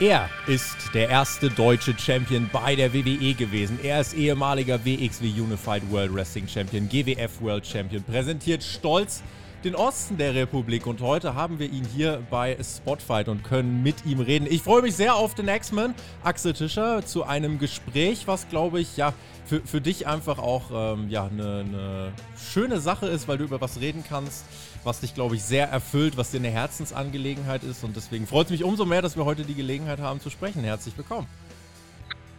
Er ist der erste deutsche Champion bei der WWE gewesen. Er ist ehemaliger WXW Unified World Wrestling Champion, GWF World Champion, präsentiert stolz den Osten der Republik und heute haben wir ihn hier bei Spotfight und können mit ihm reden. Ich freue mich sehr auf den X-Men, Axel Tischer, zu einem Gespräch, was glaube ich ja für, für dich einfach auch ähm, ja, eine, eine schöne Sache ist, weil du über was reden kannst, was dich, glaube ich, sehr erfüllt, was dir eine Herzensangelegenheit ist. Und deswegen freut es mich umso mehr, dass wir heute die Gelegenheit haben zu sprechen. Herzlich willkommen.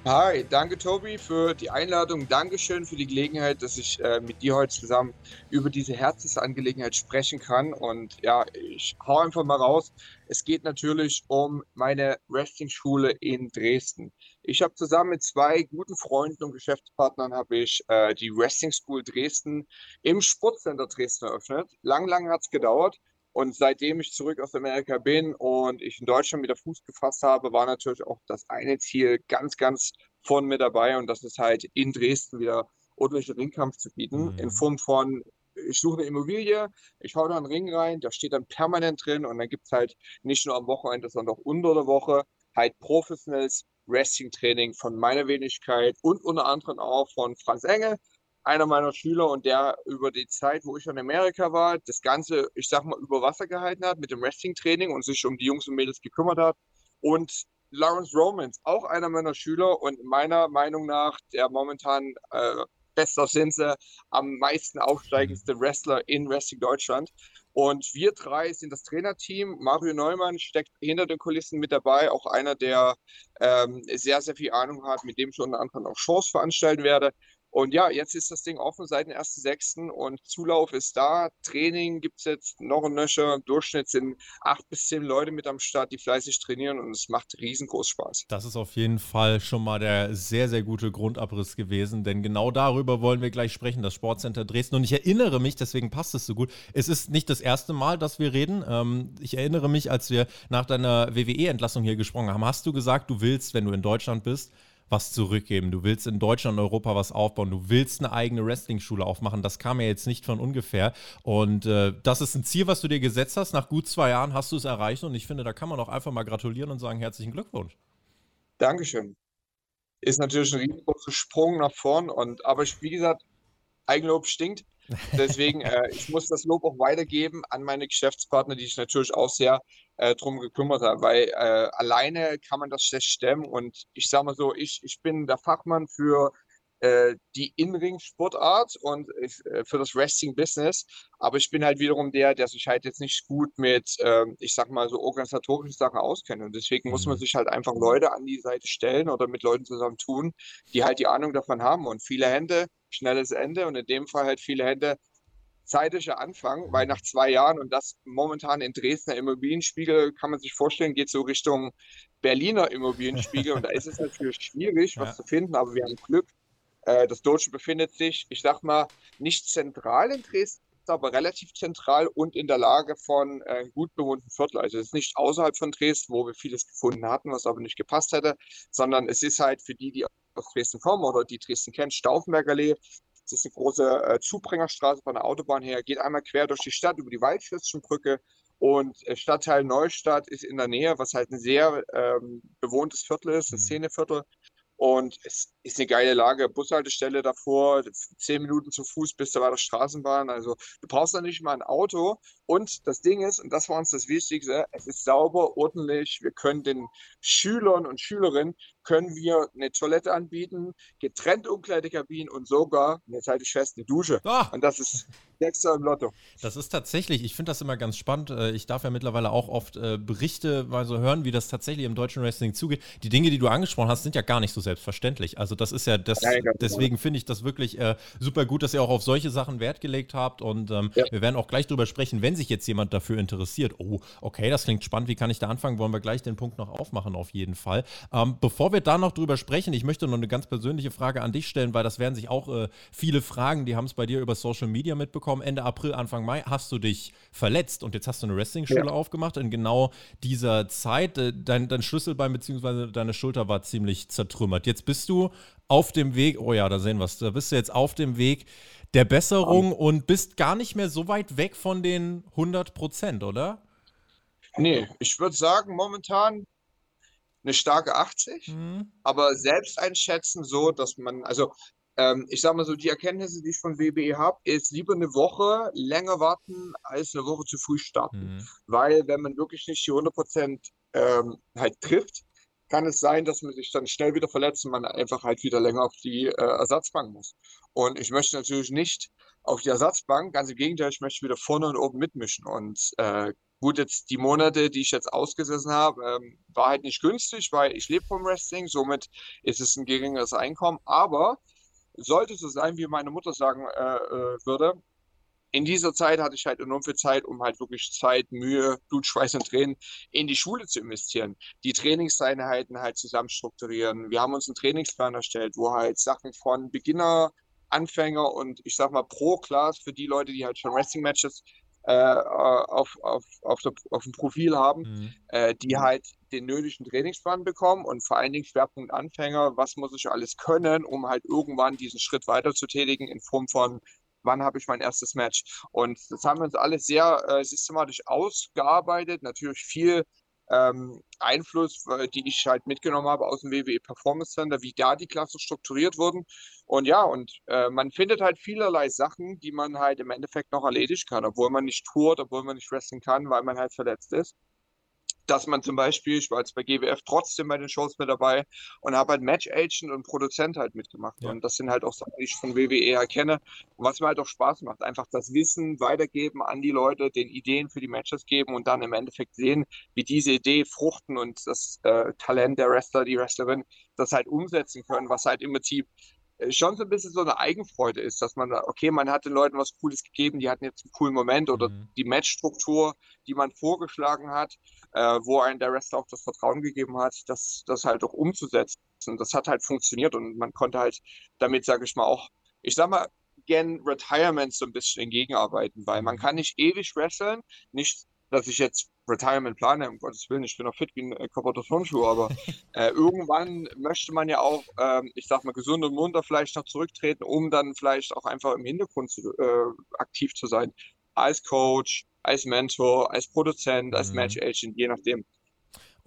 Hi, danke Tobi für die Einladung. Dankeschön für die Gelegenheit, dass ich äh, mit dir heute zusammen über diese Herzensangelegenheit sprechen kann. Und ja, ich hau einfach mal raus. Es geht natürlich um meine Wrestling-Schule in Dresden. Ich habe zusammen mit zwei guten Freunden und Geschäftspartnern habe ich äh, die Wrestling School Dresden im Sportcenter Dresden eröffnet. Lang, lang hat es gedauert. Und seitdem ich zurück aus Amerika bin und ich in Deutschland wieder Fuß gefasst habe, war natürlich auch das eine Ziel ganz, ganz vorne mit dabei. Und das ist halt in Dresden wieder ordentliche Ringkampf zu bieten. Mhm. In Form von, ich suche eine Immobilie, ich hau da einen Ring rein, der steht dann permanent drin und dann gibt es halt nicht nur am Wochenende, sondern auch unter der Woche halt professionelles Wrestling-Training von meiner Wenigkeit und unter anderem auch von Franz Engel, einer meiner Schüler und der über die Zeit, wo ich in Amerika war, das Ganze, ich sag mal, über Wasser gehalten hat mit dem Wrestling-Training und sich um die Jungs und Mädels gekümmert hat. Und Lawrence Romans, auch einer meiner Schüler und meiner Meinung nach der momentan äh, bester Sinse, am meisten aufsteigendste Wrestler in Wrestling Deutschland. Und wir drei sind das Trainerteam. Mario Neumann steckt hinter den Kulissen mit dabei, auch einer, der ähm, sehr, sehr viel Ahnung hat, mit dem ich unter anderem auch Shows veranstalten werde. Und ja, jetzt ist das Ding offen seit dem 1.6. und Zulauf ist da. Training gibt es jetzt noch ein Nöcher. Im Durchschnitt sind acht bis zehn Leute mit am Start, die fleißig trainieren und es macht riesengroß Spaß. Das ist auf jeden Fall schon mal der sehr, sehr gute Grundabriss gewesen, denn genau darüber wollen wir gleich sprechen, das Sportcenter Dresden. Und ich erinnere mich, deswegen passt es so gut, es ist nicht das erste Mal, dass wir reden. Ähm, ich erinnere mich, als wir nach deiner WWE-Entlassung hier gesprochen haben, hast du gesagt, du willst, wenn du in Deutschland bist, was zurückgeben. Du willst in Deutschland und Europa was aufbauen. Du willst eine eigene Wrestling-Schule aufmachen. Das kam ja jetzt nicht von ungefähr. Und äh, das ist ein Ziel, was du dir gesetzt hast. Nach gut zwei Jahren hast du es erreicht. Und ich finde, da kann man auch einfach mal gratulieren und sagen, herzlichen Glückwunsch. Dankeschön. Ist natürlich ein riesengroßer Sprung nach vorn. Und, aber ich, wie gesagt, Eigenlob stinkt. Deswegen, äh, ich muss das Lob auch weitergeben an meine Geschäftspartner, die sich natürlich auch sehr äh, drum gekümmert haben, weil äh, alleine kann man das schlecht stemmen. Und ich sage mal so, ich, ich bin der Fachmann für äh, die In-Ring-Sportart und äh, für das Wrestling-Business. Aber ich bin halt wiederum der, der sich halt jetzt nicht gut mit, ähm, ich sag mal, so organisatorischen Sachen auskennt. Und deswegen muss man mhm. sich halt einfach Leute an die Seite stellen oder mit Leuten zusammen tun, die halt die Ahnung davon haben. Und viele Hände, schnelles Ende und in dem Fall halt viele Hände, zeitlicher Anfang, weil nach zwei Jahren und das momentan in Dresdner Immobilienspiegel kann man sich vorstellen, geht so Richtung Berliner Immobilienspiegel und da ist es natürlich schwierig, was ja. zu finden, aber wir haben Glück. Äh, das Deutsche befindet sich, ich sag mal, nicht zentral in Dresden, aber relativ zentral und in der Lage von äh, gut bewohnten Viertel. Also es ist nicht außerhalb von Dresden, wo wir vieles gefunden hatten, was aber nicht gepasst hätte, sondern es ist halt für die, die aus Dresden kommen oder die Dresden kennen, Stauffenberger Allee, das ist eine große äh, Zubringerstraße von der Autobahn her, geht einmal quer durch die Stadt über die Waldschlösschenbrücke und äh, Stadtteil Neustadt ist in der Nähe, was halt ein sehr ähm, bewohntes Viertel ist, ein mhm. Szeneviertel. Und es ist eine geile Lage. Bushaltestelle davor, zehn Minuten zu Fuß bis zu der Straßenbahn. Also du brauchst da nicht mal ein Auto. Und das Ding ist, und das war uns das Wichtigste, es ist sauber, ordentlich. Wir können den Schülern und Schülerinnen können wir eine Toilette anbieten, getrennte Umkleidekabinen und sogar, jetzt halte ich fest, eine Dusche. Ah. Und das ist Sechser im Lotto. Das ist tatsächlich, ich finde das immer ganz spannend. Äh, ich darf ja mittlerweile auch oft äh, Berichte mal so hören, wie das tatsächlich im deutschen Wrestling zugeht. Die Dinge, die du angesprochen hast, sind ja gar nicht so selbstverständlich. Also das ist ja das, ja, deswegen finde ich das wirklich äh, super gut, dass ihr auch auf solche Sachen Wert gelegt habt. Und ähm, ja. wir werden auch gleich drüber sprechen, wenn sich jetzt jemand dafür interessiert. Oh, okay, das klingt spannend. Wie kann ich da anfangen? Wollen wir gleich den Punkt noch aufmachen, auf jeden Fall. Ähm, bevor wir da noch drüber sprechen, ich möchte noch eine ganz persönliche Frage an dich stellen, weil das werden sich auch äh, viele fragen, die haben es bei dir über Social Media mitbekommen Ende April, Anfang Mai hast du dich verletzt und jetzt hast du eine Wrestling-Schule ja. aufgemacht. In genau dieser Zeit, äh, dein, dein Schlüsselbein bzw. deine Schulter war ziemlich zertrümmert. Jetzt bist du auf dem Weg, oh ja, da sehen wir es, da bist du jetzt auf dem Weg der Besserung und bist gar nicht mehr so weit weg von den 100 Prozent, oder? Nee, ich würde sagen, momentan eine starke 80, mhm. aber selbst einschätzen so, dass man, also ähm, ich sag mal so, die Erkenntnisse, die ich von WBE habe, ist lieber eine Woche länger warten, als eine Woche zu früh starten. Mhm. Weil wenn man wirklich nicht die 100% ähm, halt trifft, kann es sein, dass man sich dann schnell wieder verletzt und man einfach halt wieder länger auf die äh, Ersatzbank muss. Und ich möchte natürlich nicht auf die Ersatzbank, ganz im Gegenteil, ich möchte wieder vorne und oben mitmischen. Und äh, gut, jetzt die Monate, die ich jetzt ausgesessen habe, ähm, war halt nicht günstig, weil ich lebe vom Wrestling, somit ist es ein geringeres Einkommen. Aber sollte so sein, wie meine Mutter sagen äh, äh, würde, in dieser Zeit hatte ich halt enorm viel Zeit, um halt wirklich Zeit, Mühe, Blut, Schweiß und Tränen in die Schule zu investieren. Die Trainingseinheiten halt zusammen strukturieren. Wir haben uns einen Trainingsplan erstellt, wo halt Sachen von Beginner, Anfänger und ich sag mal Pro-Class für die Leute, die halt schon Wrestling-Matches äh, auf, auf, auf, der, auf dem Profil haben, mhm. äh, die halt den nötigen Trainingsplan bekommen und vor allen Dingen Schwerpunkt Anfänger, was muss ich alles können, um halt irgendwann diesen Schritt weiter zu tätigen in Form von wann habe ich mein erstes Match. Und das haben wir uns alles sehr äh, systematisch ausgearbeitet, natürlich viel ähm, Einfluss, äh, die ich halt mitgenommen habe aus dem WWE Performance Center, wie da die Klassen strukturiert wurden. Und ja, und äh, man findet halt vielerlei Sachen, die man halt im Endeffekt noch erledigen kann, obwohl man nicht tourt, obwohl man nicht wrestlen kann, weil man halt verletzt ist dass man zum Beispiel, ich war jetzt bei GWF trotzdem bei den Shows mit dabei und habe halt Match Agent und Produzent halt mitgemacht. Ja. Und das sind halt auch Sachen, die ich von WWE erkenne. Und was mir halt auch Spaß macht, einfach das Wissen weitergeben an die Leute, den Ideen für die Matches geben und dann im Endeffekt sehen, wie diese Idee fruchten und das äh, Talent der Wrestler, die Wrestlerin, das halt umsetzen können, was halt im Prinzip schon so ein bisschen so eine Eigenfreude ist, dass man, okay, man hat den Leuten was Cooles gegeben, die hatten jetzt einen coolen Moment oder mhm. die Matchstruktur, die man vorgeschlagen hat, äh, wo ein der Wrestler auch das Vertrauen gegeben hat, das, das halt auch umzusetzen. Das hat halt funktioniert und man konnte halt damit, sage ich mal, auch, ich sag mal, gern Retirement so ein bisschen entgegenarbeiten, weil man mhm. kann nicht ewig wresteln, nicht, dass ich jetzt Retirement plane, um Gottes Willen, ich bin noch fit wie ein äh, kaputter Turnschuh, aber äh, irgendwann möchte man ja auch, äh, ich sag mal, gesund und munter vielleicht noch zurücktreten, um dann vielleicht auch einfach im Hintergrund zu, äh, aktiv zu sein. Als Coach, als Mentor, als Produzent, als mhm. Match Agent, je nachdem.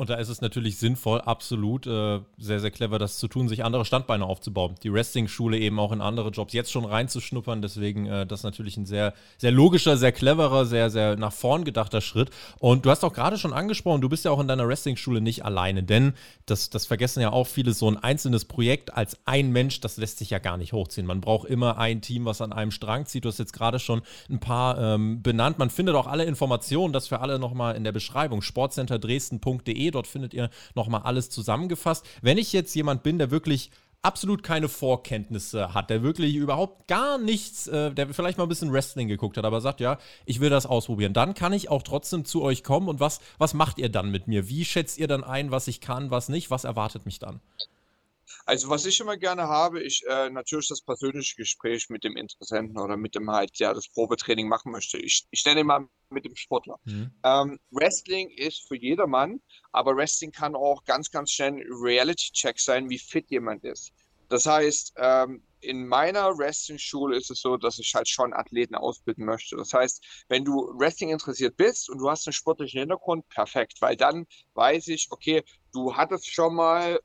Und da ist es natürlich sinnvoll, absolut äh, sehr, sehr clever, das zu tun, sich andere Standbeine aufzubauen. Die Wrestling-Schule eben auch in andere Jobs jetzt schon reinzuschnuppern. Deswegen äh, das natürlich ein sehr, sehr logischer, sehr cleverer, sehr, sehr nach vorn gedachter Schritt. Und du hast auch gerade schon angesprochen, du bist ja auch in deiner Wrestling-Schule nicht alleine, denn das, das vergessen ja auch viele, so ein einzelnes Projekt als ein Mensch, das lässt sich ja gar nicht hochziehen. Man braucht immer ein Team, was an einem Strang zieht. Du hast jetzt gerade schon ein paar ähm, benannt. Man findet auch alle Informationen, das für alle nochmal in der Beschreibung, sportcenterdresden.de Dort findet ihr nochmal alles zusammengefasst. Wenn ich jetzt jemand bin, der wirklich absolut keine Vorkenntnisse hat, der wirklich überhaupt gar nichts, äh, der vielleicht mal ein bisschen Wrestling geguckt hat, aber sagt, ja, ich will das ausprobieren, dann kann ich auch trotzdem zu euch kommen und was, was macht ihr dann mit mir? Wie schätzt ihr dann ein, was ich kann, was nicht? Was erwartet mich dann? Also was ich immer gerne habe, ich äh, natürlich das persönliche Gespräch mit dem Interessenten oder mit dem halt, der das Probetraining machen möchte. Ich, ich nenne mal mit dem Sportler. Mhm. Ähm, Wrestling ist für jedermann, aber Wrestling kann auch ganz, ganz schnell ein Reality-Check sein, wie fit jemand ist. Das heißt, ähm, in meiner Wrestling-Schule ist es so, dass ich halt schon Athleten ausbilden möchte. Das heißt, wenn du Wrestling interessiert bist und du hast einen sportlichen Hintergrund, perfekt, weil dann weiß ich, okay, du hattest schon mal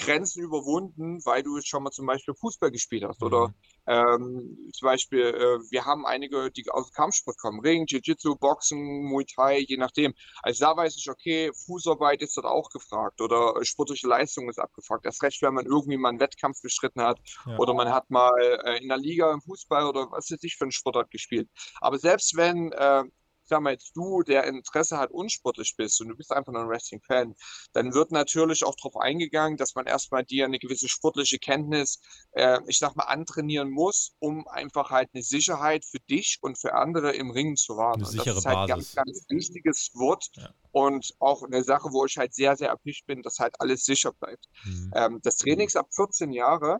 Grenzen überwunden, weil du schon mal zum Beispiel Fußball gespielt hast. Mhm. Oder ähm, zum Beispiel, äh, wir haben einige, die aus Kampfsport kommen, Ring, Jiu-Jitsu, Boxen, Muay Thai, je nachdem. Also da weiß ich, okay, Fußarbeit ist dort auch gefragt oder sportliche Leistung ist abgefragt. Das recht, wenn man irgendwie mal einen Wettkampf bestritten hat ja. oder man hat mal äh, in der Liga im Fußball oder was weiß ich für einen Sportart gespielt. Aber selbst wenn äh, sag mal jetzt du, der Interesse hat, unsportlich bist und du bist einfach nur ein Wrestling-Fan, dann wird natürlich auch darauf eingegangen, dass man erstmal dir eine gewisse sportliche Kenntnis, äh, ich sag mal, antrainieren muss, um einfach halt eine Sicherheit für dich und für andere im Ring zu wahren. Eine sichere das ist halt ein ganz, ganz wichtiges Wort ja. und auch eine Sache, wo ich halt sehr, sehr erpicht bin, dass halt alles sicher bleibt. Mhm. Ähm, das Training ist ab 14 Jahre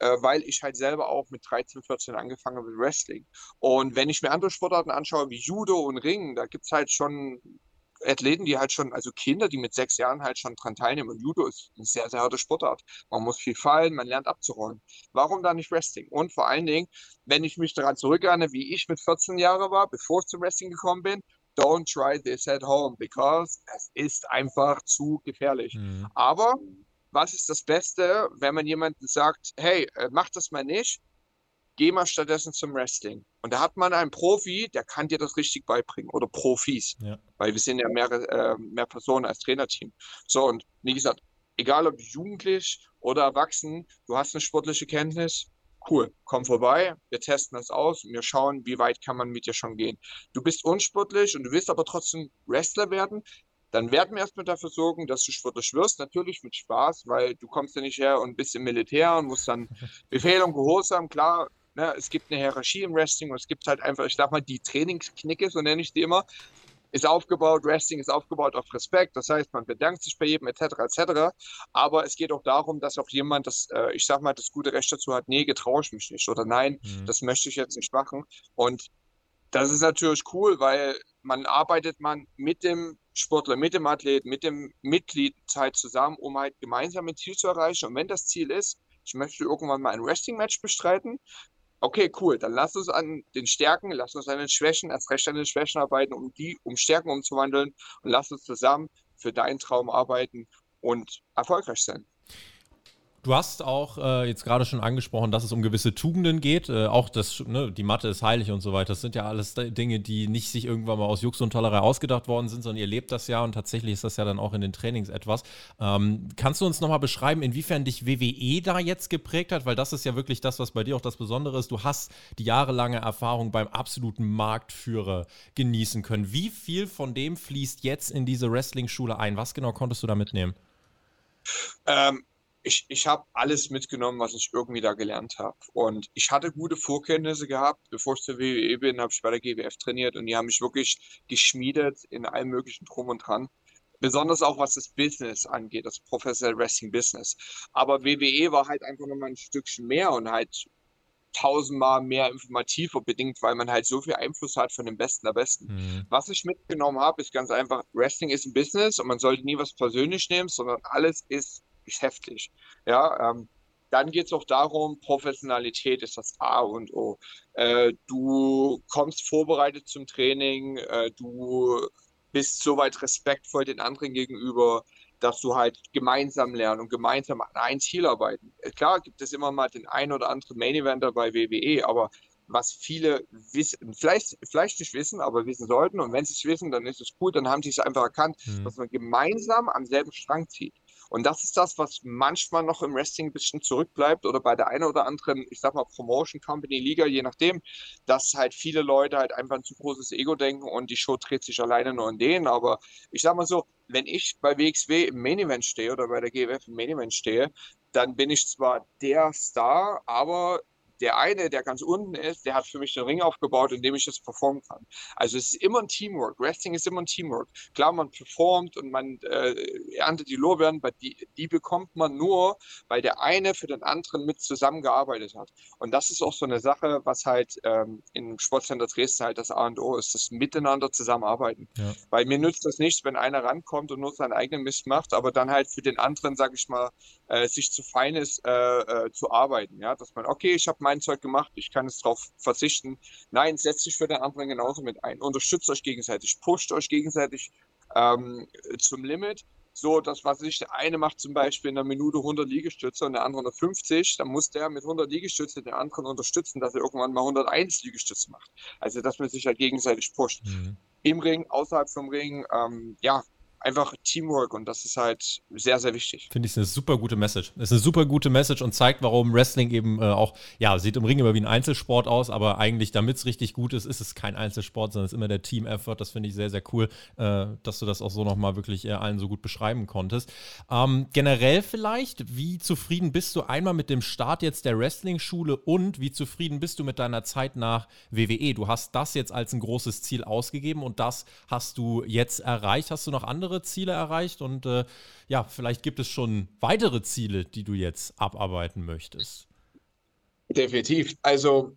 weil ich halt selber auch mit 13, 14 angefangen habe mit Wrestling. Und wenn ich mir andere Sportarten anschaue, wie Judo und Ringen, da gibt es halt schon Athleten, die halt schon, also Kinder, die mit sechs Jahren halt schon dran teilnehmen. Und Judo ist eine sehr, sehr harte Sportart. Man muss viel fallen, man lernt abzurollen. Warum da nicht Wrestling? Und vor allen Dingen, wenn ich mich daran zurückerinnere, wie ich mit 14 Jahren war, bevor ich zum Wrestling gekommen bin, don't try this at home, because es ist einfach zu gefährlich. Mhm. Aber was ist das Beste, wenn man jemanden sagt, hey, äh, mach das mal nicht, geh mal stattdessen zum Wrestling. Und da hat man einen Profi, der kann dir das richtig beibringen. Oder Profis. Ja. Weil wir sind ja mehr, äh, mehr Personen als Trainerteam. So, und wie gesagt, egal ob jugendlich oder erwachsen, du hast eine sportliche Kenntnis, cool, komm vorbei, wir testen das aus und wir schauen, wie weit kann man mit dir schon gehen. Du bist unsportlich und du willst aber trotzdem Wrestler werden, dann werden wir erstmal dafür sorgen, dass du sportlich wirst. Natürlich mit Spaß, weil du kommst ja nicht her und bist im Militär und musst dann Befehl und Gehorsam, klar, ne, es gibt eine Hierarchie im Wrestling und es gibt halt einfach, ich sag mal, die Trainingsknicke, so nenne ich die immer, ist aufgebaut, Wrestling ist aufgebaut auf Respekt, das heißt, man bedankt sich bei jedem etc. etc. Aber es geht auch darum, dass auch jemand das, äh, ich sag mal, das gute Recht dazu hat, nee, getraue ich mich nicht oder nein, mhm. das möchte ich jetzt nicht machen. Und das ist natürlich cool, weil man arbeitet man mit dem Sportler, mit dem Athlet, mit dem Mitglied Zeit zusammen, um halt gemeinsam ein Ziel zu erreichen. Und wenn das Ziel ist, ich möchte irgendwann mal ein Wrestling-Match bestreiten, okay, cool, dann lass uns an den Stärken, lass uns an den Schwächen, erst recht an den Schwächen arbeiten, um die, um Stärken umzuwandeln und lass uns zusammen für deinen Traum arbeiten und erfolgreich sein. Du hast auch äh, jetzt gerade schon angesprochen, dass es um gewisse Tugenden geht. Äh, auch das, ne, die Mathe ist heilig und so weiter. Das sind ja alles Dinge, die nicht sich irgendwann mal aus Jux und Tollerei ausgedacht worden sind, sondern ihr lebt das ja und tatsächlich ist das ja dann auch in den Trainings etwas. Ähm, kannst du uns nochmal beschreiben, inwiefern dich WWE da jetzt geprägt hat? Weil das ist ja wirklich das, was bei dir auch das Besondere ist. Du hast die jahrelange Erfahrung beim absoluten Marktführer genießen können. Wie viel von dem fließt jetzt in diese Wrestling-Schule ein? Was genau konntest du da mitnehmen? Ähm, ich, ich habe alles mitgenommen, was ich irgendwie da gelernt habe. Und ich hatte gute Vorkenntnisse gehabt. Bevor ich zur WWE bin, habe ich bei der GWF trainiert und die haben mich wirklich geschmiedet in allem möglichen Drum und Dran. Besonders auch was das Business angeht, das Professional Wrestling Business. Aber WWE war halt einfach nochmal ein Stückchen mehr und halt tausendmal mehr informativer bedingt, weil man halt so viel Einfluss hat von den Besten der Besten. Mhm. Was ich mitgenommen habe, ist ganz einfach, Wrestling ist ein Business und man sollte nie was persönlich nehmen, sondern alles ist geschäftlich. Ja, ähm, dann geht es auch darum, Professionalität ist das A und O. Äh, du kommst vorbereitet zum Training, äh, du bist soweit respektvoll den anderen gegenüber, dass du halt gemeinsam lernen und gemeinsam an ein Ziel arbeiten. Äh, klar gibt es immer mal den ein oder anderen Main Eventer bei WWE, aber was viele wissen, vielleicht, vielleicht nicht wissen, aber wissen sollten. Und wenn sie es wissen, dann ist es gut, dann haben sie es einfach erkannt, mhm. dass man gemeinsam am selben Strang zieht. Und das ist das, was manchmal noch im Wrestling ein bisschen zurückbleibt oder bei der einen oder anderen, ich sag mal, Promotion Company Liga, je nachdem, dass halt viele Leute halt einfach ein zu großes Ego denken und die Show dreht sich alleine nur in denen. Aber ich sag mal so, wenn ich bei WXW im Main Event stehe oder bei der GWF im Main Event stehe, dann bin ich zwar der Star, aber der eine, der ganz unten ist, der hat für mich den Ring aufgebaut, in dem ich das performen kann. Also es ist immer ein Teamwork. Wrestling ist immer ein Teamwork. Klar, man performt und man äh, erntet die Lorbeeren, aber die, die bekommt man nur, weil der eine für den anderen mit zusammengearbeitet hat. Und das ist auch so eine Sache, was halt ähm, im Sportcenter Dresden halt das A und O ist, das Miteinander zusammenarbeiten. Ja. Weil mir nützt das nichts, wenn einer rankommt und nur seinen eigenen Mist macht, aber dann halt für den anderen, sag ich mal, äh, sich zu fein ist, äh, äh, zu arbeiten. Ja, dass man, okay, ich habe mein Zeug gemacht, ich kann jetzt darauf verzichten. Nein, setzt sich für den anderen genauso mit ein. Unterstützt euch gegenseitig, pusht euch gegenseitig ähm, zum Limit. So, das, was ich, der eine macht zum Beispiel in einer Minute 100 Liegestütze und der andere 150, dann muss der mit 100 Liegestütze den anderen unterstützen, dass er irgendwann mal 101 Liegestütze macht. Also, dass man sich ja gegenseitig pusht. Mhm. Im Ring, außerhalb vom Ring, ähm, ja, einfach Teamwork und das ist halt sehr, sehr wichtig. Finde ich eine super gute Message. Ist eine super gute Message und zeigt, warum Wrestling eben äh, auch, ja, sieht im Ring immer wie ein Einzelsport aus, aber eigentlich, damit es richtig gut ist, ist es kein Einzelsport, sondern es ist immer der Team-Effort. Das finde ich sehr, sehr cool, äh, dass du das auch so nochmal wirklich äh, allen so gut beschreiben konntest. Ähm, generell vielleicht, wie zufrieden bist du einmal mit dem Start jetzt der Wrestling-Schule und wie zufrieden bist du mit deiner Zeit nach WWE? Du hast das jetzt als ein großes Ziel ausgegeben und das hast du jetzt erreicht. Hast du noch andere andere Ziele erreicht und äh, ja, vielleicht gibt es schon weitere Ziele, die du jetzt abarbeiten möchtest. Definitiv. Also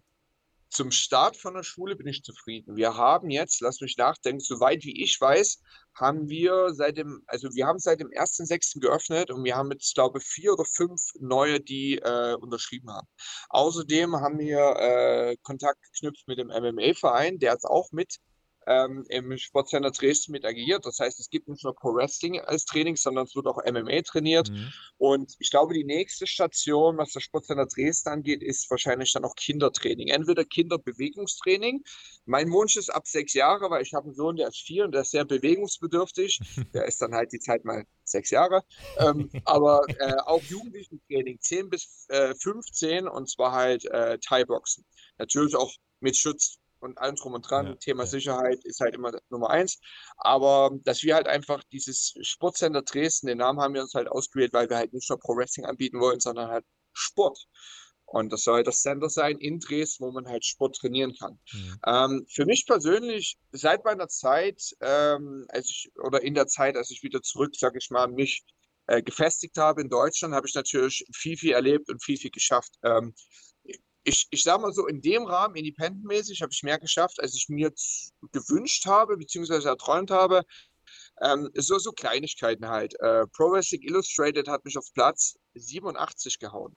zum Start von der Schule bin ich zufrieden. Wir haben jetzt, lass mich nachdenken, soweit wie ich weiß, haben wir seit dem, also wir haben seit dem 1.6. geöffnet und wir haben jetzt, glaube ich, vier oder fünf neue, die äh, unterschrieben haben. Außerdem haben wir äh, Kontakt geknüpft mit dem MMA-Verein, der jetzt auch mit ähm, im Sportcenter Dresden mit agiert. Das heißt, es gibt nicht nur Pro Wrestling als Training, sondern es wird auch MMA trainiert. Mhm. Und ich glaube, die nächste Station, was das Sportcenter Dresden angeht, ist wahrscheinlich dann auch Kindertraining. Entweder Kinderbewegungstraining. Mein Wunsch ist ab sechs Jahre, weil ich habe einen Sohn, der ist vier und der ist sehr bewegungsbedürftig. der ist dann halt die Zeit mal sechs Jahre. Ähm, aber äh, auch Jugendlichentraining, 10 bis äh, 15 und zwar halt äh, Thai-Boxen. Natürlich auch mit Schutz und allem drum und dran. Ja, Thema ja. Sicherheit ist halt immer Nummer eins. Aber dass wir halt einfach dieses Sportcenter Dresden, den Namen haben wir uns halt ausgewählt, weil wir halt nicht nur Pro Wrestling anbieten wollen, sondern halt Sport. Und das soll halt das Center sein in Dresden, wo man halt Sport trainieren kann. Mhm. Ähm, für mich persönlich, seit meiner Zeit, ähm, als ich, oder in der Zeit, als ich wieder zurück, sag ich mal, mich äh, gefestigt habe in Deutschland, habe ich natürlich viel, viel erlebt und viel, viel geschafft. Ähm, ich, ich sage mal so, in dem Rahmen, independentmäßig, habe ich mehr geschafft, als ich mir gewünscht habe, beziehungsweise erträumt habe. Ähm, so, so Kleinigkeiten halt. Äh, Pro Wrestling Illustrated hat mich auf Platz 87 gehauen.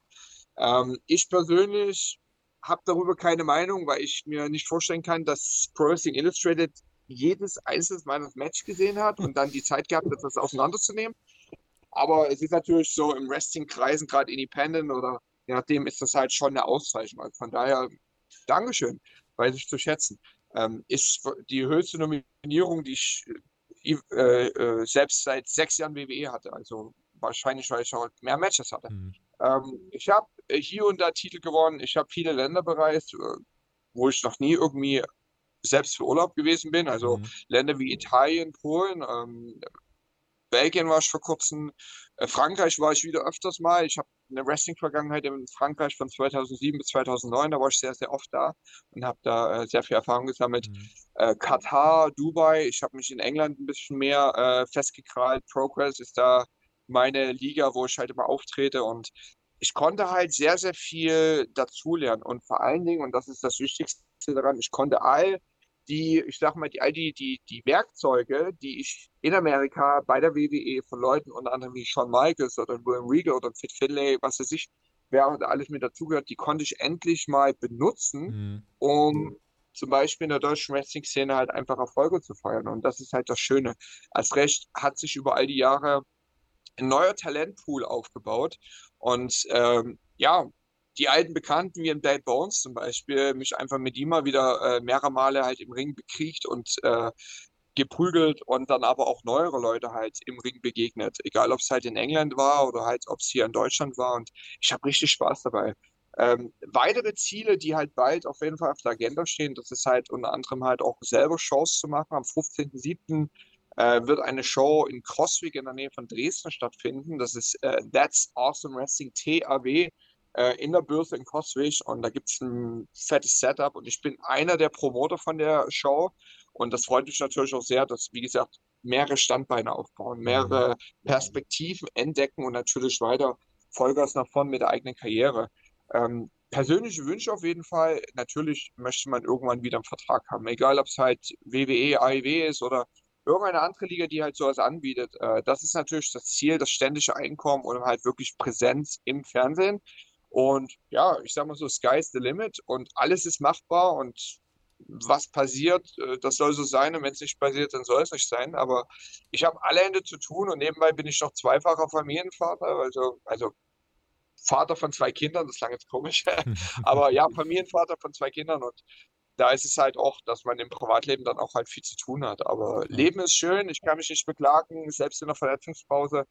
Ähm, ich persönlich habe darüber keine Meinung, weil ich mir nicht vorstellen kann, dass Pro Wrestling Illustrated jedes einzelne meines Match gesehen hat und dann die Zeit gehabt hat, das auseinanderzunehmen. Aber es ist natürlich so im Wrestling-Kreisen, gerade Independent oder je nachdem ist das halt schon eine Auszeichnung. Also von daher, Dankeschön, weiß ich zu schätzen. Ähm, ist die höchste Nominierung, die ich äh, äh, selbst seit sechs Jahren WWE hatte. Also wahrscheinlich, weil ich auch mehr Matches hatte. Mhm. Ähm, ich habe hier und da Titel gewonnen. Ich habe viele Länder bereist, äh, wo ich noch nie irgendwie selbst für Urlaub gewesen bin. Also mhm. Länder wie Italien, Polen, ähm, Belgien war ich vor kurzem, äh, Frankreich war ich wieder öfters mal. Ich habe eine Wrestling-Vergangenheit in Frankreich von 2007 bis 2009, da war ich sehr, sehr oft da und habe da äh, sehr viel Erfahrung gesammelt. Mhm. Äh, Katar, Dubai, ich habe mich in England ein bisschen mehr äh, festgekrallt. Progress ist da meine Liga, wo ich halt immer auftrete und ich konnte halt sehr, sehr viel dazulernen und vor allen Dingen, und das ist das Wichtigste daran, ich konnte all die, ich sag mal, die, all die, die, die Werkzeuge, die ich in Amerika bei der WWE von Leuten unter anderem wie Shawn Michaels oder William Regal oder Fit Finlay, was weiß ich, wer da alles mit dazugehört, die konnte ich endlich mal benutzen, mhm. um zum Beispiel in der deutschen Wrestling-Szene halt einfach Erfolge zu feiern. Und das ist halt das Schöne. Als Recht hat sich über all die Jahre ein neuer Talentpool aufgebaut. Und ähm, ja, die alten Bekannten wie in Bad Bones zum Beispiel, mich einfach mit ihm mal wieder äh, mehrere Male halt im Ring bekriegt und äh, geprügelt und dann aber auch neuere Leute halt im Ring begegnet. Egal, ob es halt in England war oder halt, ob es hier in Deutschland war. Und ich habe richtig Spaß dabei. Ähm, weitere Ziele, die halt bald auf jeden Fall auf der Agenda stehen, das ist halt unter anderem halt auch selber Shows zu machen. Am 15.07. Äh, wird eine Show in Crosswick in der Nähe von Dresden stattfinden. Das ist äh, That's Awesome Wrestling TAW äh, in der Börse in Coswig und da gibt es ein fettes Setup und ich bin einer der Promoter von der Show und das freut mich natürlich auch sehr, dass, wie gesagt, mehrere Standbeine aufbauen, mehrere mhm. Perspektiven entdecken und natürlich weiter Vollgas nach vorn mit der eigenen Karriere. Ähm, persönliche Wünsche auf jeden Fall. Natürlich möchte man irgendwann wieder einen Vertrag haben, egal ob es halt WWE, AEW ist oder irgendeine andere Liga, die halt sowas anbietet. Äh, das ist natürlich das Ziel, das ständige Einkommen und halt wirklich Präsenz im Fernsehen. Und ja, ich sag mal so, sky's the limit und alles ist machbar und was passiert, äh, das soll so sein und wenn es nicht passiert, dann soll es nicht sein. Aber ich habe alle Hände zu tun und nebenbei bin ich noch zweifacher Familienvater, also, also Vater von zwei Kindern, das klang jetzt komisch, aber ja, Familienvater von zwei Kindern und da ist es halt auch, dass man im Privatleben dann auch halt viel zu tun hat. Aber Leben ist schön, ich kann mich nicht beklagen, selbst in der Verletzungspause.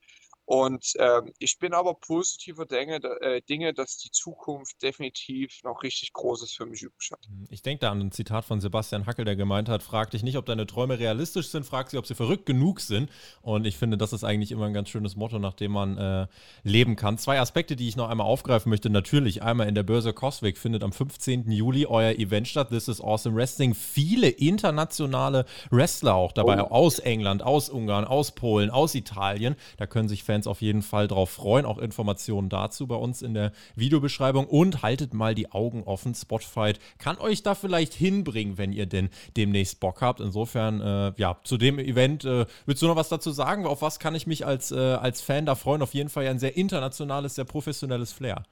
Und ähm, ich bin aber positiver Dinge, äh, Dinge, dass die Zukunft definitiv noch richtig Großes für mich übrig hat. Hm, ich denke da an ein Zitat von Sebastian Hackel, der gemeint hat, frag dich nicht, ob deine Träume realistisch sind, frag sie, ob sie verrückt genug sind. Und ich finde, das ist eigentlich immer ein ganz schönes Motto, nach dem man äh, leben kann. Zwei Aspekte, die ich noch einmal aufgreifen möchte. Natürlich, einmal in der Börse Coswick findet am 15. Juli euer Event statt. This is Awesome Wrestling. Viele internationale Wrestler auch dabei, oh. aus England, aus Ungarn, aus Polen, aus Italien. Da können sich Fans auf jeden Fall drauf freuen. Auch Informationen dazu bei uns in der Videobeschreibung. Und haltet mal die Augen offen. Spotify kann euch da vielleicht hinbringen, wenn ihr denn demnächst Bock habt. Insofern, äh, ja, zu dem Event, äh, willst du noch was dazu sagen? Auf was kann ich mich als, äh, als Fan da freuen? Auf jeden Fall ein sehr internationales, sehr professionelles Flair.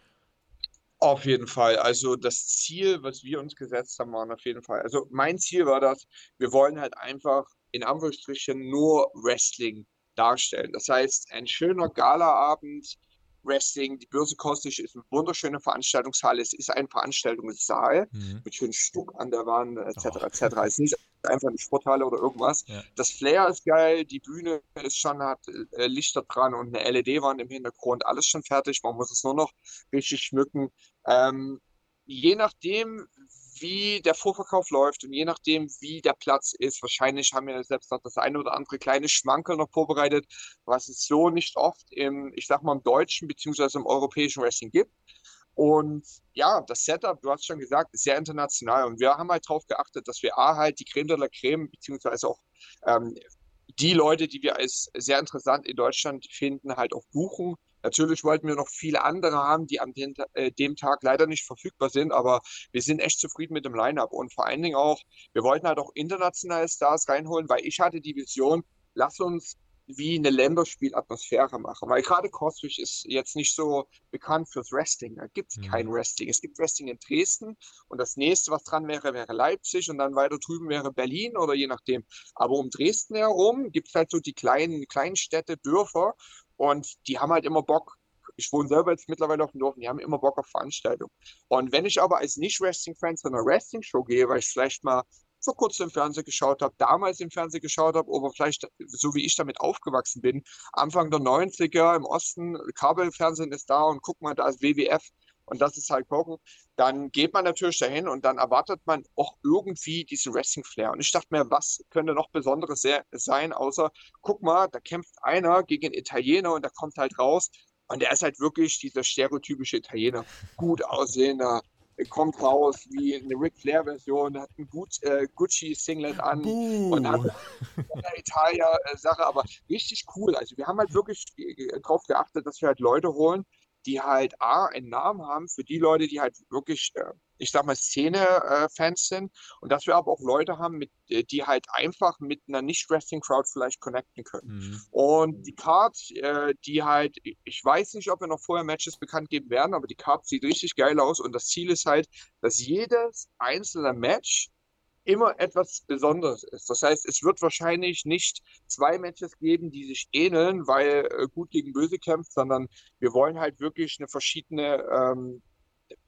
Auf jeden Fall. Also das Ziel, was wir uns gesetzt haben, war auf jeden Fall. Also mein Ziel war das, wir wollen halt einfach in Anführungsstrichen nur Wrestling darstellen. Das heißt, ein schöner Galaabend, Wrestling, die Börse Kostic ist eine wunderschöne Veranstaltungshalle. Es ist ein Veranstaltungssaal mhm. mit schönen Stuck an der Wand, etc. Oh. etc. Es ist nicht einfach eine Sporthalle oder irgendwas. Ja. Das Flair ist geil, die Bühne ist schon, hat äh, Lichter dran und eine LED-Wand im Hintergrund, alles schon fertig. Man muss es nur noch richtig schmücken. Ähm, je nachdem, wie der Vorverkauf läuft und je nachdem, wie der Platz ist, wahrscheinlich haben wir selbst noch das eine oder andere kleine Schmankerl noch vorbereitet, was es so nicht oft im, ich sag mal, im deutschen beziehungsweise im europäischen Wrestling gibt. Und ja, das Setup, du hast schon gesagt, ist sehr international. Und wir haben halt darauf geachtet, dass wir A halt die Creme de la Creme, beziehungsweise auch ähm, die Leute, die wir als sehr interessant in Deutschland finden, halt auch buchen Natürlich wollten wir noch viele andere haben, die an den, äh, dem Tag leider nicht verfügbar sind, aber wir sind echt zufrieden mit dem Line-Up und vor allen Dingen auch, wir wollten halt auch internationale Stars reinholen, weil ich hatte die Vision, lass uns wie eine Länderspielatmosphäre machen. Weil gerade Coswig ist jetzt nicht so bekannt fürs Wrestling. Da gibt es mhm. kein Wrestling. Es gibt Wrestling in Dresden und das nächste, was dran wäre, wäre Leipzig und dann weiter drüben wäre Berlin oder je nachdem. Aber um Dresden herum gibt es halt so die kleinen, kleinen Städte, Dörfer und die haben halt immer Bock. Ich wohne selber jetzt mittlerweile auf dem Dorf und die haben immer Bock auf Veranstaltungen. Und wenn ich aber als Nicht-Wrestling-Fan zu einer Wrestling-Show gehe, weil ich vielleicht mal vor kurzem im Fernsehen geschaut habe, damals im Fernsehen geschaut habe, oder vielleicht so wie ich damit aufgewachsen bin, Anfang der 90er im Osten, Kabelfernsehen ist da und guck mal, da ist WWF und das ist halt Kochen, dann geht man natürlich dahin und dann erwartet man auch irgendwie diesen Wrestling-Flair. Und ich dachte mir, was könnte noch Besonderes sein, außer, guck mal, da kämpft einer gegen einen Italiener und der kommt halt raus und der ist halt wirklich dieser stereotypische Italiener. Gut aussehender, kommt raus wie eine Ric Flair-Version, hat ein äh, Gucci-Singlet an Buh. und hat eine Italia-Sache, aber richtig cool. Also wir haben halt wirklich darauf geachtet, dass wir halt Leute holen, die halt A, einen Namen haben für die Leute, die halt wirklich, äh, ich sag mal, Szene-Fans sind und dass wir aber auch Leute haben, mit, äh, die halt einfach mit einer Nicht-Wrestling-Crowd vielleicht connecten können. Mhm. Und die Card, äh, die halt, ich weiß nicht, ob wir noch vorher Matches bekannt geben werden, aber die Card sieht richtig geil aus und das Ziel ist halt, dass jedes einzelne Match immer etwas Besonderes ist. Das heißt, es wird wahrscheinlich nicht zwei Matches geben, die sich ähneln, weil äh, gut gegen böse kämpft, sondern wir wollen halt wirklich eine verschiedene ähm,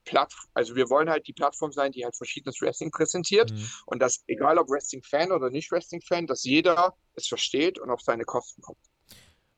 Plattform, also wir wollen halt die Plattform sein, die halt verschiedenes Wrestling präsentiert mhm. und dass, egal ob Wrestling-Fan oder nicht Wrestling-Fan, dass jeder es versteht und auf seine Kosten kommt.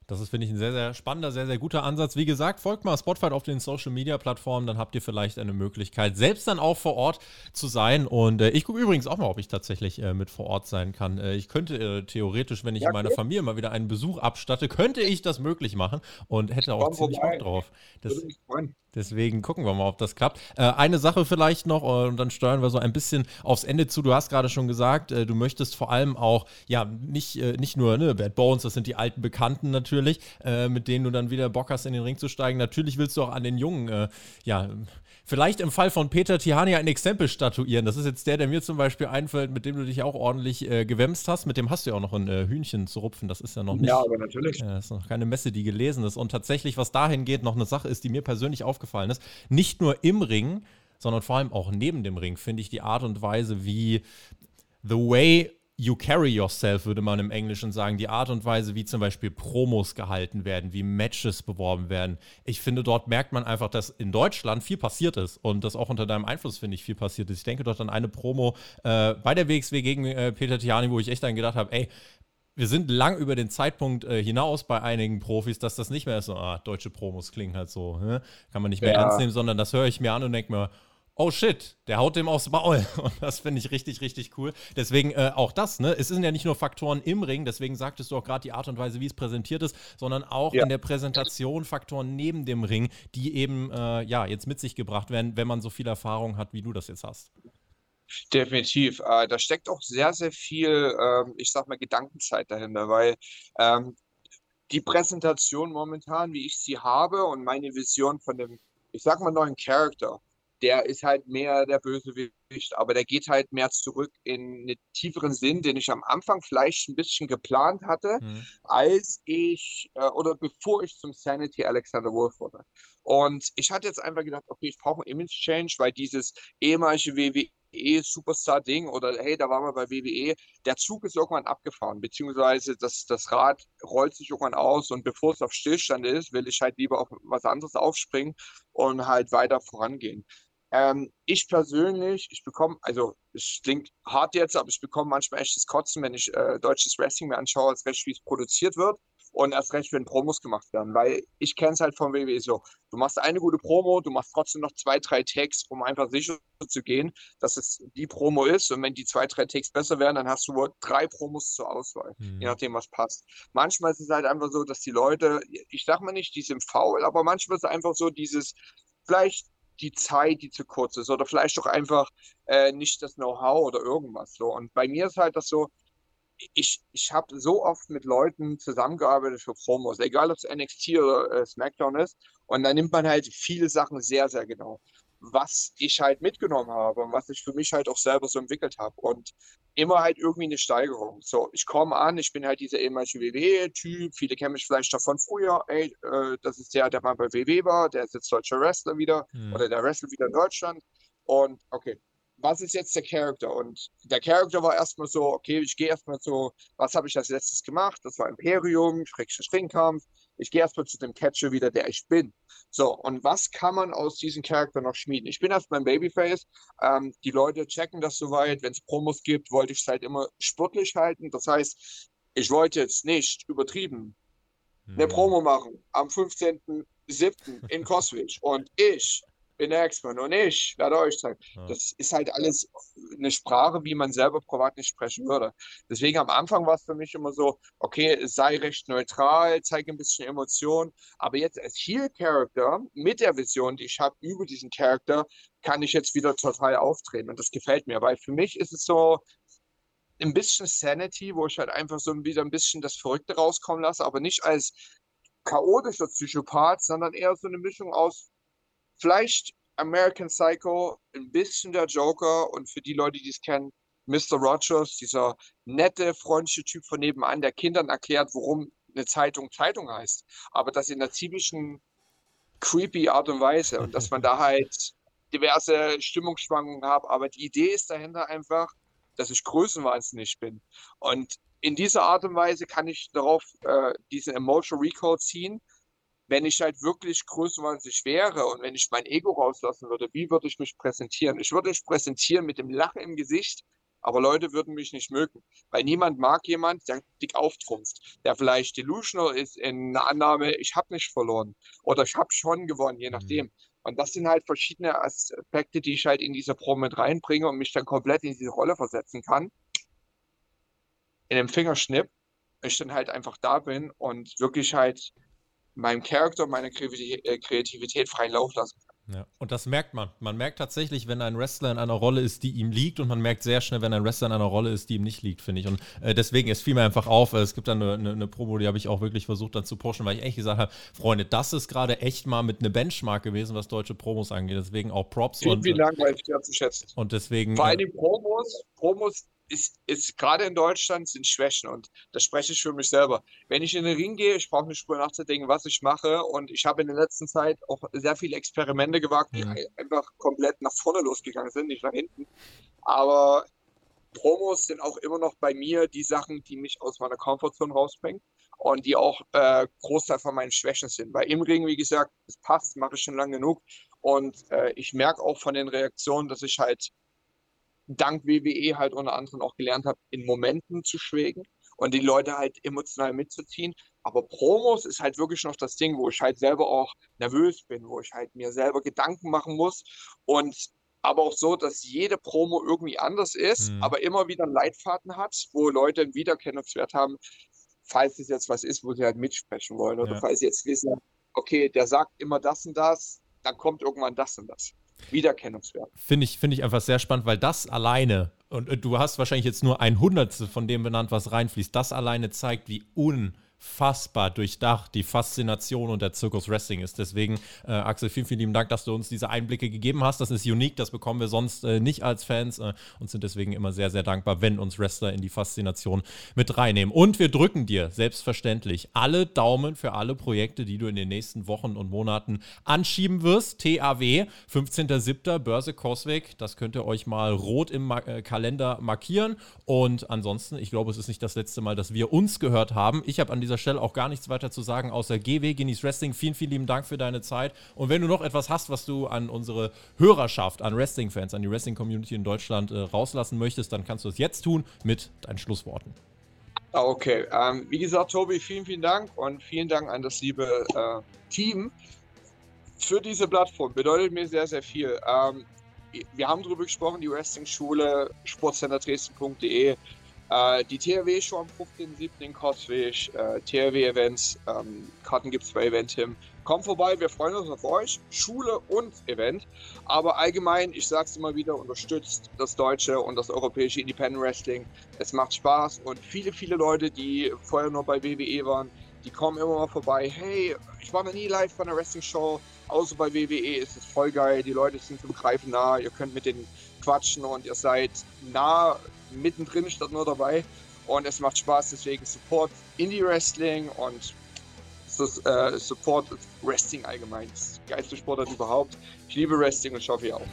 Das ist, finde ich, ein sehr, sehr spannender, sehr, sehr guter Ansatz. Wie gesagt, folgt mal Spotify auf den Social Media Plattformen, dann habt ihr vielleicht eine Möglichkeit, selbst dann auch vor Ort zu sein. Und äh, ich gucke übrigens auch mal, ob ich tatsächlich äh, mit vor Ort sein kann. Äh, ich könnte äh, theoretisch, wenn ich ja, meiner Familie mal wieder einen Besuch abstatte, könnte ich das möglich machen und hätte auch ziemlich Bock drauf. Das, Würde mich freuen. Deswegen gucken wir mal, ob das klappt. Äh, eine Sache vielleicht noch, äh, und dann steuern wir so ein bisschen aufs Ende zu. Du hast gerade schon gesagt, äh, du möchtest vor allem auch, ja, nicht, nicht nur ne, Bad Bones, das sind die alten Bekannten natürlich, mit denen du dann wieder Bock hast, in den Ring zu steigen. Natürlich willst du auch an den Jungen, ja, vielleicht im Fall von Peter Tihani ein Exempel statuieren. Das ist jetzt der, der mir zum Beispiel einfällt, mit dem du dich auch ordentlich äh, gewämst hast. Mit dem hast du ja auch noch ein äh, Hühnchen zu rupfen. Das ist ja noch nicht. Ja, aber natürlich. Äh, das ist noch keine Messe, die gelesen ist. Und tatsächlich, was dahin geht, noch eine Sache ist, die mir persönlich aufgefallen ist. Nicht nur im Ring, sondern vor allem auch neben dem Ring, finde ich die Art und Weise, wie The Way You carry yourself, würde man im Englischen sagen. Die Art und Weise, wie zum Beispiel Promos gehalten werden, wie Matches beworben werden. Ich finde, dort merkt man einfach, dass in Deutschland viel passiert ist und dass auch unter deinem Einfluss, finde ich, viel passiert ist. Ich denke dort an eine Promo äh, bei der WXW gegen äh, Peter Tiani, wo ich echt dann gedacht habe, ey, wir sind lang über den Zeitpunkt äh, hinaus bei einigen Profis, dass das nicht mehr so, ah, deutsche Promos klingen halt so, ne? kann man nicht mehr ja. ernst nehmen, sondern das höre ich mir an und denke mir, oh shit, der haut dem aufs Maul. Und das finde ich richtig, richtig cool. Deswegen äh, auch das, ne? Es sind ja nicht nur Faktoren im Ring, deswegen sagtest du auch gerade die Art und Weise, wie es präsentiert ist, sondern auch ja. in der Präsentation Faktoren neben dem Ring, die eben äh, ja jetzt mit sich gebracht werden, wenn man so viel Erfahrung hat, wie du das jetzt hast. Definitiv. Äh, da steckt auch sehr, sehr viel, ähm, ich sag mal, Gedankenzeit dahinter, weil ähm, die Präsentation momentan, wie ich sie habe und meine Vision von dem, ich sag mal, neuen Charakter, der ist halt mehr der Bösewicht, aber der geht halt mehr zurück in einen tieferen Sinn, den ich am Anfang vielleicht ein bisschen geplant hatte, mhm. als ich äh, oder bevor ich zum Sanity Alexander Wolf wurde. Und ich hatte jetzt einfach gedacht, okay, ich brauche einen Image Change, weil dieses ehemalige WWE WWE-Superstar-Ding oder hey, da waren wir bei WWE, der Zug ist irgendwann abgefahren, beziehungsweise das, das Rad rollt sich irgendwann aus und bevor es auf Stillstand ist, will ich halt lieber auf was anderes aufspringen und halt weiter vorangehen. Ähm, ich persönlich, ich bekomme, also es klingt hart jetzt, aber ich bekomme manchmal echtes Kotzen, wenn ich äh, deutsches Wrestling mir anschaue, als recht wie es produziert wird und erst recht, wenn Promos gemacht werden, weil ich kenne es halt von WWE so. Du machst eine gute Promo, du machst trotzdem noch zwei, drei Tags, um einfach sicher zu gehen, dass es die Promo ist und wenn die zwei, drei Tags besser werden, dann hast du drei Promos zur Auswahl, mhm. je nachdem, was passt. Manchmal ist es halt einfach so, dass die Leute, ich sag mal nicht, die sind faul, aber manchmal ist es einfach so dieses, vielleicht die Zeit, die zu kurz ist oder vielleicht auch einfach äh, nicht das Know-how oder irgendwas so. Und bei mir ist halt das so, ich, ich habe so oft mit Leuten zusammengearbeitet für Promos, egal ob es NXT oder äh, SmackDown ist. Und da nimmt man halt viele Sachen sehr, sehr genau. Was ich halt mitgenommen habe und was ich für mich halt auch selber so entwickelt habe. Und immer halt irgendwie eine Steigerung. So, ich komme an, ich bin halt dieser ehemalige WWE-Typ. Viele kennen mich vielleicht davon früher. Ey, äh, das ist der, der mal bei WWE war, der ist jetzt deutscher Wrestler wieder hm. oder der wrestelt wieder in Deutschland. Und okay, was ist jetzt der Charakter? Und der Charakter war erstmal so, okay, ich gehe erstmal so, was habe ich als letztes gemacht? Das war Imperium, Schrägstrich Ringkampf. Ich gehe erstmal zu dem Catcher wieder, der ich bin. So, und was kann man aus diesem Charakter noch schmieden? Ich bin erstmal ein Babyface. Ähm, die Leute checken das soweit. Wenn es Promos gibt, wollte ich es halt immer sportlich halten. Das heißt, ich wollte jetzt nicht übertrieben eine hm. Promo machen am 15.07. in Coswig und ich bin der Ex-Mann und ich werde euch zeigen. Ja. Das ist halt alles eine Sprache, wie man selber privat nicht sprechen würde. Deswegen am Anfang war es für mich immer so, okay, sei recht neutral, zeige ein bisschen Emotion, aber jetzt als Heel-Character mit der Vision, die ich habe über diesen Charakter, kann ich jetzt wieder total auftreten und das gefällt mir, weil für mich ist es so, ein bisschen Sanity, wo ich halt einfach so wieder ein bisschen das Verrückte rauskommen lasse, aber nicht als chaotischer Psychopath, sondern eher so eine Mischung aus vielleicht American Psycho, ein bisschen der Joker und für die Leute, die es kennen, Mr. Rogers, dieser nette, freundliche Typ von nebenan, der Kindern erklärt, warum eine Zeitung Zeitung heißt. Aber das in einer ziemlichen creepy Art und Weise und dass man da halt diverse Stimmungsschwankungen hat. Aber die Idee ist dahinter einfach, dass ich größenwahnsinnig bin. Und in dieser Art und Weise kann ich darauf äh, diesen Emotional Recall ziehen wenn ich halt wirklich größenwahnsinnig wäre und wenn ich mein Ego rauslassen würde, wie würde ich mich präsentieren? Ich würde mich präsentieren mit dem Lachen im Gesicht, aber Leute würden mich nicht mögen, weil niemand mag jemand, der dick auftrumpft, der vielleicht delusional ist in einer Annahme, ich habe nicht verloren oder ich habe schon gewonnen, je mhm. nachdem. Und das sind halt verschiedene Aspekte, die ich halt in diese Pro mit reinbringe und mich dann komplett in diese Rolle versetzen kann. In einem Fingerschnipp, ich dann halt einfach da bin und wirklich halt meinem Charakter, meiner äh, Kreativität freien Lauf lassen kann. Ja, und das merkt man. Man merkt tatsächlich, wenn ein Wrestler in einer Rolle ist, die ihm liegt, und man merkt sehr schnell, wenn ein Wrestler in einer Rolle ist, die ihm nicht liegt, finde ich. Und äh, deswegen, es fiel mir einfach auf, äh, es gibt da eine, eine, eine, Promo, die habe ich auch wirklich versucht dann zu pushen, weil ich echt gesagt habe, Freunde, das ist gerade echt mal mit einer Benchmark gewesen, was deutsche Promos angeht. Deswegen auch Props. Vielen, und, Dank, weil ich sehr zu schätzen. Und deswegen. Vor allem äh, Promos, Promos ist, ist gerade in Deutschland sind Schwächen und das spreche ich für mich selber. Wenn ich in den Ring gehe, ich brauche eine Spur nachzudenken, was ich mache und ich habe in der letzten Zeit auch sehr viele Experimente gewagt, die mhm. einfach komplett nach vorne losgegangen sind, nicht nach hinten. Aber Promos sind auch immer noch bei mir die Sachen, die mich aus meiner Komfortzone rausbringen und die auch äh, Großteil von meinen Schwächen sind. Weil im Ring, wie gesagt, es passt, mache ich schon lange genug und äh, ich merke auch von den Reaktionen, dass ich halt dank WWE halt unter anderem auch gelernt habe, in Momenten zu schwägen und die Leute halt emotional mitzuziehen. Aber Promos ist halt wirklich noch das Ding, wo ich halt selber auch nervös bin, wo ich halt mir selber Gedanken machen muss und aber auch so, dass jede Promo irgendwie anders ist, mhm. aber immer wieder einen Leitfaden hat, wo Leute einen Wiedererkennungswert haben, falls es jetzt was ist, wo sie halt mitsprechen wollen oder ja. falls sie jetzt wissen, okay, der sagt immer das und das, dann kommt irgendwann das und das. Wiedererkennungswert. Finde ich, find ich einfach sehr spannend, weil das alleine, und du hast wahrscheinlich jetzt nur ein Hundertstel von dem benannt, was reinfließt, das alleine zeigt, wie un unfassbar durchdacht die Faszination und der Zirkus Wrestling ist. Deswegen, äh, Axel, vielen, vielen lieben Dank, dass du uns diese Einblicke gegeben hast. Das ist unique, das bekommen wir sonst äh, nicht als Fans äh, und sind deswegen immer sehr, sehr dankbar, wenn uns Wrestler in die Faszination mit reinnehmen. Und wir drücken dir selbstverständlich alle Daumen für alle Projekte, die du in den nächsten Wochen und Monaten anschieben wirst. TAW, 15.07. Börse Coswig, das könnt ihr euch mal rot im Ma äh, Kalender markieren. Und ansonsten, ich glaube, es ist nicht das letzte Mal, dass wir uns gehört haben. Ich habe an dieser Stelle auch gar nichts weiter zu sagen, außer GW, Guinness Wrestling. Vielen, vielen lieben Dank für deine Zeit. Und wenn du noch etwas hast, was du an unsere Hörerschaft, an Wrestling-Fans, an die Wrestling-Community in Deutschland äh, rauslassen möchtest, dann kannst du es jetzt tun mit deinen Schlussworten. Ah, okay, ähm, wie gesagt, Tobi, vielen, vielen Dank und vielen Dank an das liebe äh, Team für diese Plattform. Bedeutet mir sehr, sehr viel. Ähm, wir haben darüber gesprochen, die Wrestling-Schule, sportcenterdresden.de, äh, die THW schon am 15.07. in Coswig, äh, THW-Events, ähm, Karten gibt es bei Eventim. Kommt vorbei, wir freuen uns auf euch, Schule und Event. Aber allgemein, ich sage es immer wieder, unterstützt das deutsche und das europäische Independent Wrestling. Es macht Spaß und viele, viele Leute, die vorher nur bei WWE waren, die kommen immer mal vorbei. Hey, ich war noch nie live von einer Wrestling-Show, außer bei WWE ist es voll geil. Die Leute sind zum Greifen nah, ihr könnt mit denen quatschen und ihr seid nah mittendrin statt nur dabei. Und es macht Spaß, deswegen Support Indie Wrestling und äh, Support Wrestling allgemein. Das geilste Sportart überhaupt. Ich liebe Wrestling und ich hoffe ihr auch.